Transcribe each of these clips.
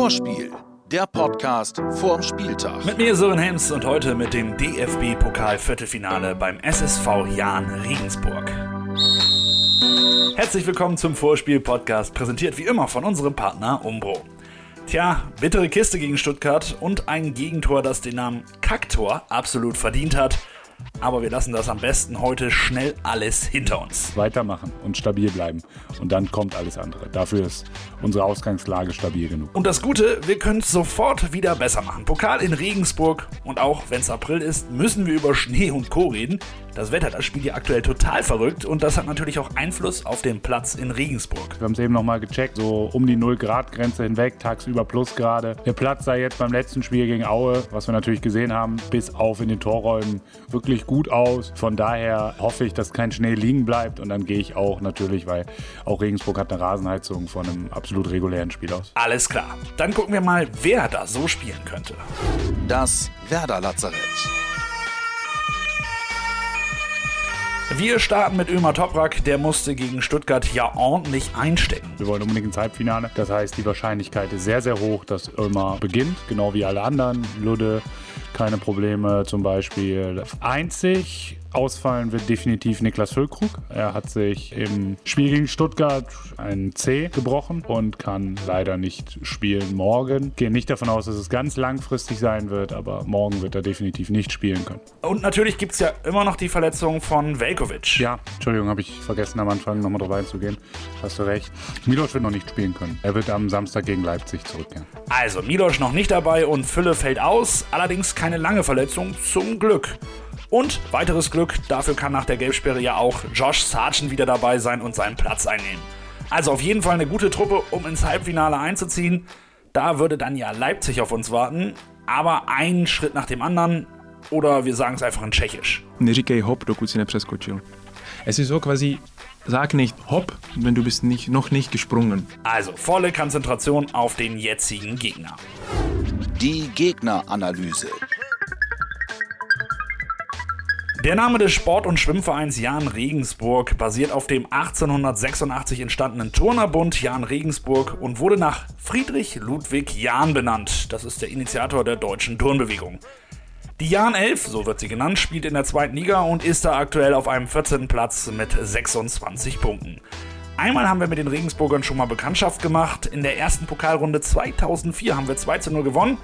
Vorspiel, der Podcast vorm Spieltag. Mit mir Sören Hems und heute mit dem DFB-Pokal-Viertelfinale beim SSV Jahn Regensburg. Herzlich willkommen zum Vorspiel-Podcast, präsentiert wie immer von unserem Partner Umbro. Tja, bittere Kiste gegen Stuttgart und ein Gegentor, das den Namen Kacktor absolut verdient hat. Aber wir lassen das am besten heute schnell alles hinter uns. Weitermachen und stabil bleiben. Und dann kommt alles andere. Dafür ist unsere Ausgangslage stabil genug. Und das Gute, wir können es sofort wieder besser machen. Pokal in Regensburg und auch wenn es April ist, müssen wir über Schnee und Co. reden. Das Wetter, das spielt ja aktuell total verrückt und das hat natürlich auch Einfluss auf den Platz in Regensburg. Wir haben es eben nochmal gecheckt, so um die 0-Grad-Grenze hinweg, tagsüber Plusgrade. Der Platz sah jetzt beim letzten Spiel gegen Aue, was wir natürlich gesehen haben, bis auf in den Torräumen wirklich gut aus. Von daher hoffe ich, dass kein Schnee liegen bleibt und dann gehe ich auch natürlich, weil auch Regensburg hat eine Rasenheizung von einem absolut regulären Spiel aus. Alles klar. Dann gucken wir mal, wer da so spielen könnte. Das Werder Lazarett. Wir starten mit Ömer Toprak, der musste gegen Stuttgart ja ordentlich einstecken. Wir wollen unbedingt ins Halbfinale. Das heißt, die Wahrscheinlichkeit ist sehr, sehr hoch, dass Ömer beginnt, genau wie alle anderen. Ludde, keine Probleme zum Beispiel. Einzig Ausfallen wird definitiv Niklas Füllkrug. Er hat sich im Spiel gegen Stuttgart ein C gebrochen und kann leider nicht spielen morgen. Gehe nicht davon aus, dass es ganz langfristig sein wird, aber morgen wird er definitiv nicht spielen können. Und natürlich gibt es ja immer noch die Verletzung von Velkovic. Ja, Entschuldigung, habe ich vergessen am Anfang nochmal drauf einzugehen. Hast du recht. Milos wird noch nicht spielen können. Er wird am Samstag gegen Leipzig zurückkehren. Also, Milos noch nicht dabei und Fülle fällt aus. Allerdings keine lange Verletzung, zum Glück. Und weiteres Glück, dafür kann nach der Gelbsperre ja auch Josh Sargent wieder dabei sein und seinen Platz einnehmen. Also auf jeden Fall eine gute Truppe, um ins Halbfinale einzuziehen. Da würde dann ja Leipzig auf uns warten, aber einen Schritt nach dem anderen. Oder wir sagen es einfach in Tschechisch. Neříkej hop, dokud si nepřeskočil. Es ist so quasi, sag nicht hopp, wenn du bist nicht, noch nicht gesprungen. Also volle Konzentration auf den jetzigen Gegner. Die Gegneranalyse. Der Name des Sport- und Schwimmvereins Jahn Regensburg basiert auf dem 1886 entstandenen Turnerbund Jahn Regensburg und wurde nach Friedrich Ludwig Jahn benannt. Das ist der Initiator der deutschen Turnbewegung. Die Jahn 11, so wird sie genannt, spielt in der zweiten Liga und ist da aktuell auf einem 14. Platz mit 26 Punkten. Einmal haben wir mit den Regensburgern schon mal Bekanntschaft gemacht. In der ersten Pokalrunde 2004 haben wir 2 zu 0 gewonnen.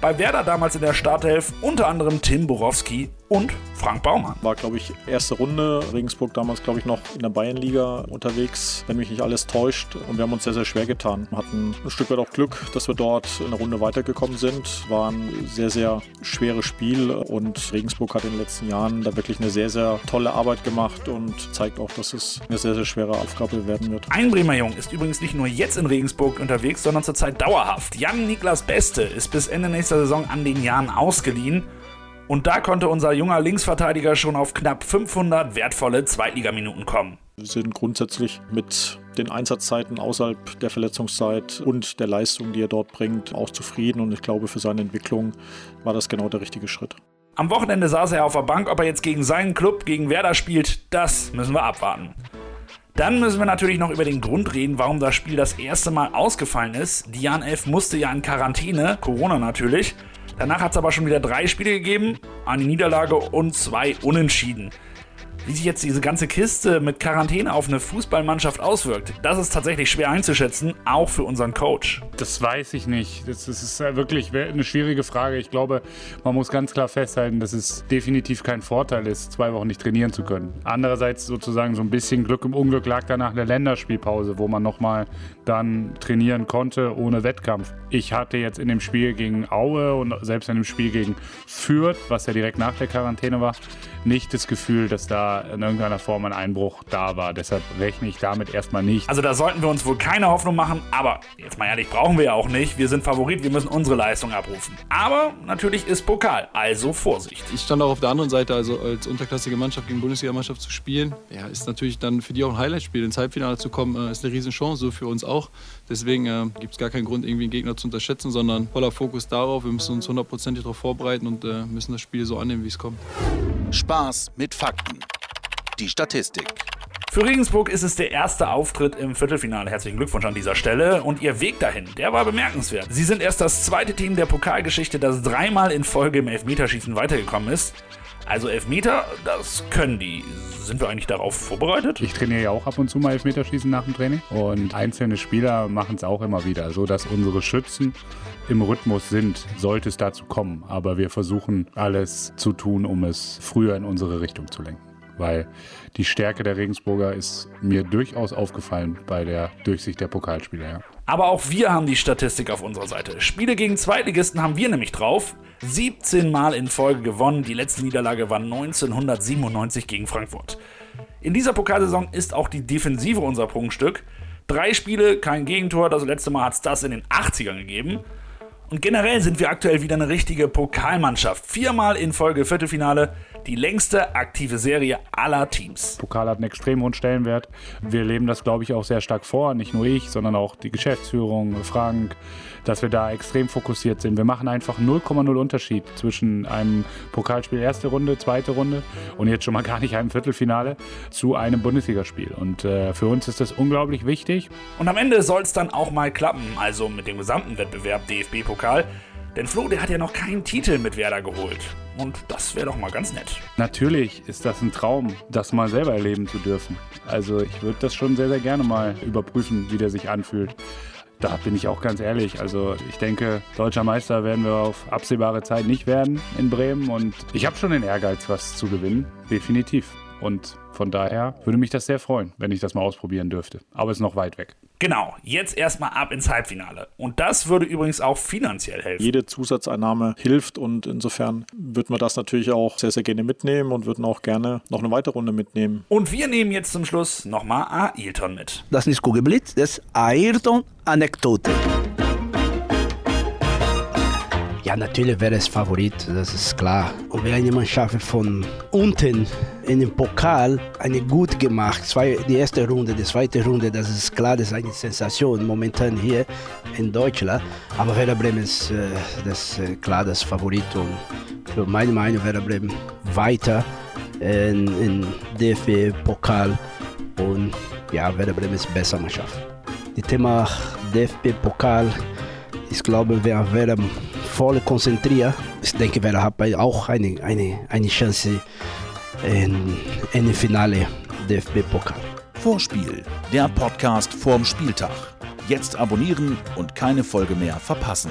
Bei Werder damals in der Startelf unter anderem Tim Borowski und Frank Baumann. War, glaube ich, erste Runde. Regensburg damals, glaube ich, noch in der Bayernliga unterwegs, wenn mich nicht alles täuscht. Und wir haben uns sehr, sehr schwer getan. Wir hatten ein Stück weit auch Glück, dass wir dort in der Runde weitergekommen sind. War ein sehr, sehr schweres Spiel und Regensburg hat in den letzten Jahren da wirklich eine sehr, sehr tolle Arbeit gemacht und zeigt auch, dass es eine sehr, sehr schwere Aufgabe werden wird. Ein Bremer Jung ist übrigens nicht nur jetzt in Regensburg unterwegs, sondern zurzeit dauerhaft. Jan Niklas Beste ist bis Ende nächster Saison an den Jahren ausgeliehen. Und da konnte unser junger Linksverteidiger schon auf knapp 500 wertvolle Zweitligaminuten kommen. Wir sind grundsätzlich mit den Einsatzzeiten außerhalb der Verletzungszeit und der Leistung, die er dort bringt, auch zufrieden. Und ich glaube, für seine Entwicklung war das genau der richtige Schritt. Am Wochenende saß er auf der Bank. Ob er jetzt gegen seinen Club, gegen Werder spielt, das müssen wir abwarten. Dann müssen wir natürlich noch über den Grund reden, warum das Spiel das erste Mal ausgefallen ist. Dian Elf musste ja in Quarantäne, Corona natürlich. Danach hat es aber schon wieder drei Spiele gegeben, eine Niederlage und zwei Unentschieden. Wie sich jetzt diese ganze Kiste mit Quarantäne auf eine Fußballmannschaft auswirkt, das ist tatsächlich schwer einzuschätzen, auch für unseren Coach. Das weiß ich nicht. Das, das ist wirklich eine schwierige Frage. Ich glaube, man muss ganz klar festhalten, dass es definitiv kein Vorteil ist, zwei Wochen nicht trainieren zu können. Andererseits sozusagen so ein bisschen Glück im Unglück lag danach der Länderspielpause, wo man nochmal dann trainieren konnte ohne Wettkampf. Ich hatte jetzt in dem Spiel gegen Aue und selbst in dem Spiel gegen Fürth, was ja direkt nach der Quarantäne war, nicht das Gefühl, dass da in irgendeiner Form ein Einbruch da war. Deshalb rechne ich damit erstmal nicht. Also da sollten wir uns wohl keine Hoffnung machen, aber jetzt mal ehrlich, brauchen wir ja auch nicht. Wir sind Favorit, wir müssen unsere Leistung abrufen. Aber natürlich ist Pokal, also Vorsicht. Ich stand auch auf der anderen Seite, also als unterklassige Mannschaft gegen Bundesligamannschaft zu spielen. Ja, ist natürlich dann für die auch ein Highlight-Spiel. Ins Halbfinale zu kommen, ist eine Riesenchance, so für uns auch. Deswegen äh, gibt es gar keinen Grund, irgendwie einen Gegner zu unterschätzen, sondern voller Fokus darauf. Wir müssen uns hundertprozentig darauf vorbereiten und äh, müssen das Spiel so annehmen, wie es kommt. Spaß mit Fakten. Die Statistik. Für Regensburg ist es der erste Auftritt im Viertelfinale. Herzlichen Glückwunsch an dieser Stelle. Und ihr Weg dahin, der war bemerkenswert. Sie sind erst das zweite Team der Pokalgeschichte, das dreimal in Folge im Elfmeterschießen weitergekommen ist. Also Elfmeter, das können die. Sind wir eigentlich darauf vorbereitet? Ich trainiere ja auch ab und zu mal Elfmeterschießen nach dem Training. Und einzelne Spieler machen es auch immer wieder, so dass unsere Schützen im Rhythmus sind, sollte es dazu kommen. Aber wir versuchen alles zu tun, um es früher in unsere Richtung zu lenken. Weil die Stärke der Regensburger ist mir durchaus aufgefallen bei der Durchsicht der Pokalspieler. Ja. Aber auch wir haben die Statistik auf unserer Seite. Spiele gegen Zweitligisten haben wir nämlich drauf. 17 Mal in Folge gewonnen. Die letzte Niederlage war 1997 gegen Frankfurt. In dieser Pokalsaison ist auch die Defensive unser Prunkstück. Drei Spiele, kein Gegentor. Das letzte Mal hat es das in den 80ern gegeben. Und generell sind wir aktuell wieder eine richtige Pokalmannschaft. Viermal in Folge Viertelfinale, die längste aktive Serie aller Teams. Pokal hat einen extrem hohen Stellenwert. Wir leben das, glaube ich, auch sehr stark vor. Nicht nur ich, sondern auch die Geschäftsführung, Frank, dass wir da extrem fokussiert sind. Wir machen einfach 0,0 Unterschied zwischen einem Pokalspiel erste Runde, zweite Runde und jetzt schon mal gar nicht einem Viertelfinale zu einem Bundesligaspiel. Und äh, für uns ist das unglaublich wichtig. Und am Ende soll es dann auch mal klappen, also mit dem gesamten Wettbewerb DFB-Pokal. Denn Flo, der hat ja noch keinen Titel mit Werder geholt. Und das wäre doch mal ganz nett. Natürlich ist das ein Traum, das mal selber erleben zu dürfen. Also ich würde das schon sehr, sehr gerne mal überprüfen, wie der sich anfühlt. Da bin ich auch ganz ehrlich. Also ich denke, deutscher Meister werden wir auf absehbare Zeit nicht werden in Bremen. Und ich habe schon den Ehrgeiz, was zu gewinnen. Definitiv. Und von daher würde mich das sehr freuen, wenn ich das mal ausprobieren dürfte. Aber es ist noch weit weg. Genau, jetzt erstmal ab ins Halbfinale. Und das würde übrigens auch finanziell helfen. Jede Zusatzeinnahme hilft und insofern würden wir das natürlich auch sehr, sehr gerne mitnehmen und würden auch gerne noch eine weitere Runde mitnehmen. Und wir nehmen jetzt zum Schluss nochmal Ailton mit. Das ist Kugelblitz, das ist Ayrton-Anekdote. Ja, natürlich wäre es Favorit, das ist klar. Und wenn eine Mannschaft von unten in den Pokal eine gut gemacht, zwei, die erste Runde, die zweite Runde, das ist klar, das ist eine Sensation momentan hier in Deutschland. Aber Werder Bremen ist äh, das, äh, klar das Favorit und für meine Meinung Werder Bremen weiter in, in DFB-Pokal und ja, Werder Bremen ist besser Mannschaft. Das Thema DFB-Pokal, ich glaube, wer Werder voll konzentriert, ich denke, Werder hat auch eine, eine, eine Chance in, in dem Finale DFB-Pokal. Vorspiel, der Podcast vorm Spieltag. Jetzt abonnieren und keine Folge mehr verpassen.